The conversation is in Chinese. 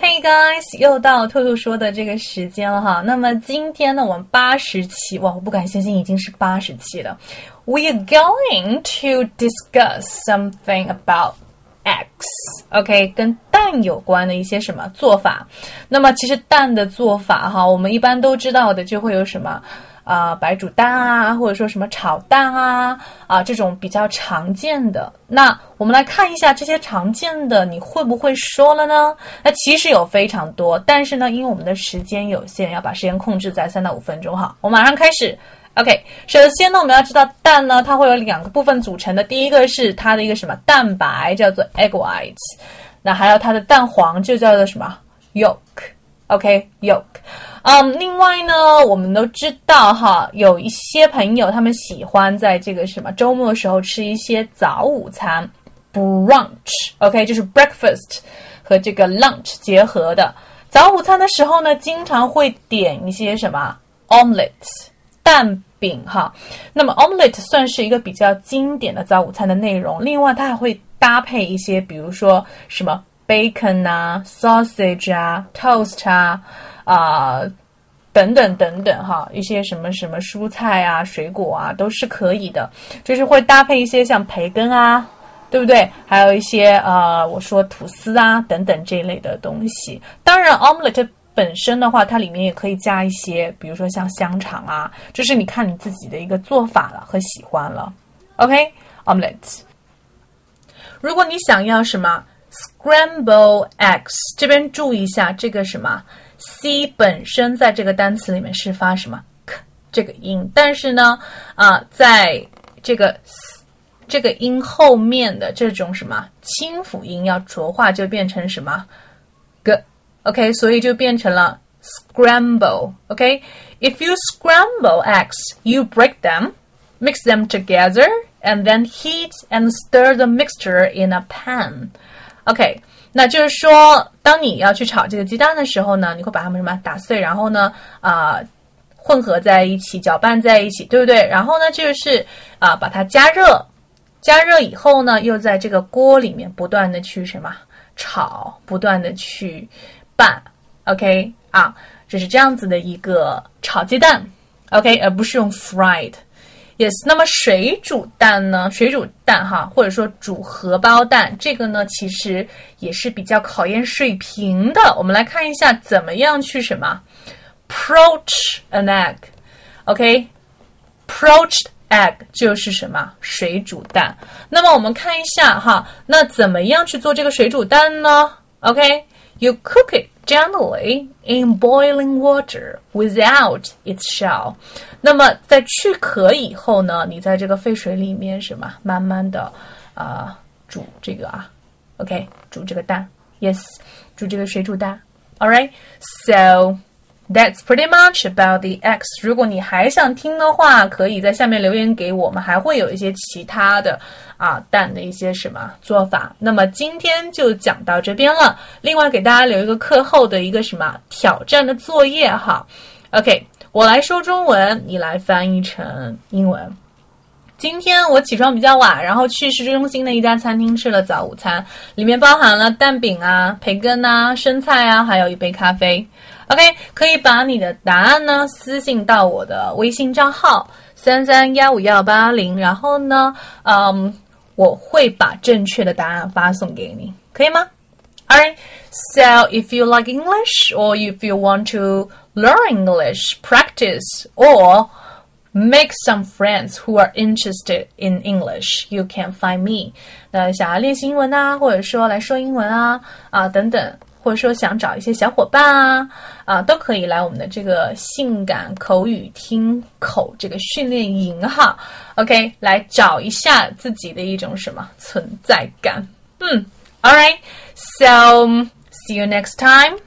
Hey guys，又到兔兔说的这个时间了哈。那么今天呢，我们八十期哇，我不敢相信已经是八十期了。We're going to discuss something about eggs，OK，跟蛋有关的一些什么做法。那么其实蛋的做法哈，我们一般都知道的就会有什么。啊，白煮蛋啊，或者说什么炒蛋啊，啊，这种比较常见的。那我们来看一下这些常见的，你会不会说了呢？那其实有非常多，但是呢，因为我们的时间有限，要把时间控制在三到五分钟哈。我马上开始。OK，首先呢，我们要知道蛋呢，它会有两个部分组成的，第一个是它的一个什么蛋白，叫做 egg whites，那还有它的蛋黄就叫做什么 yolk。OK，yolk。嗯，另外呢，我们都知道哈，有一些朋友他们喜欢在这个什么周末的时候吃一些早午餐，brunch，OK，就是 breakfast 和这个 lunch 结合的早午餐的时候呢，经常会点一些什么 omelette 蛋饼哈。那么 omelette 算是一个比较经典的早午餐的内容，另外它还会搭配一些，比如说什么 bacon 啊，sausage 啊，toast 啊。啊，等等等等哈，一些什么什么蔬菜啊、水果啊，都是可以的。就是会搭配一些像培根啊，对不对？还有一些呃，我说吐司啊等等这一类的东西。当然，omelette 本身的话，它里面也可以加一些，比如说像香肠啊，就是你看你自己的一个做法了和喜欢了。OK，omelette。如果你想要什么 scramble eggs，这边注意一下这个什么。c 本身在这个单词里面是发什么 k 这个音，但是呢，啊，在这个这个音后面的这种什么清辅音要浊化，就变成什么 g，OK，所以就变成了 scramble，OK，if you scramble eggs, you break them, mix them together, and then heat and stir the mixture in a pan. OK，。那就是说，当你要去炒这个鸡蛋的时候呢，你会把它们什么打碎，然后呢，啊，混合在一起，搅拌在一起，对不对？然后呢，就是啊，把它加热，加热以后呢，又在这个锅里面不断的去什么炒，不断的去拌，OK 啊，这是这样子的一个炒鸡蛋，OK，而不是用 fried。Yes，那么水煮蛋呢？水煮蛋哈，或者说煮荷包蛋，这个呢其实也是比较考验水平的。我们来看一下怎么样去什么，approach an egg okproached egg 就是什么水煮蛋。那么我们看一下哈，那怎么样去做这个水煮蛋呢？OK，you cook it gently in boiling water without its shell。那么在去壳以后呢，你在这个沸水里面什么，慢慢的啊煮这个啊，OK，煮这个蛋，Yes，煮这个水煮蛋，All right，so That's pretty much about the eggs。如果你还想听的话，可以在下面留言给我们，还会有一些其他的啊蛋的一些什么做法。那么今天就讲到这边了。另外给大家留一个课后的一个什么挑战的作业哈，OK。我来说中文，你来翻译成英文。今天我起床比较晚，然后去市中心的一家餐厅吃了早午餐，里面包含了蛋饼啊、培根啊、生菜啊，还有一杯咖啡。OK，可以把你的答案呢私信到我的微信账号三三幺五幺八零，然后呢，嗯，我会把正确的答案发送给你，可以吗？Alright, so if you like English or if you want to learn English, practice, or make some friends who are interested in English, you can find me. 那想要练习英文啊，或者说来说英文啊啊等等， 或者说想找一些小伙伴啊啊，都可以来我们的这个性感口语听口这个训练营哈。OK，来找一下自己的一种什么存在感。嗯，All right, so see you next time.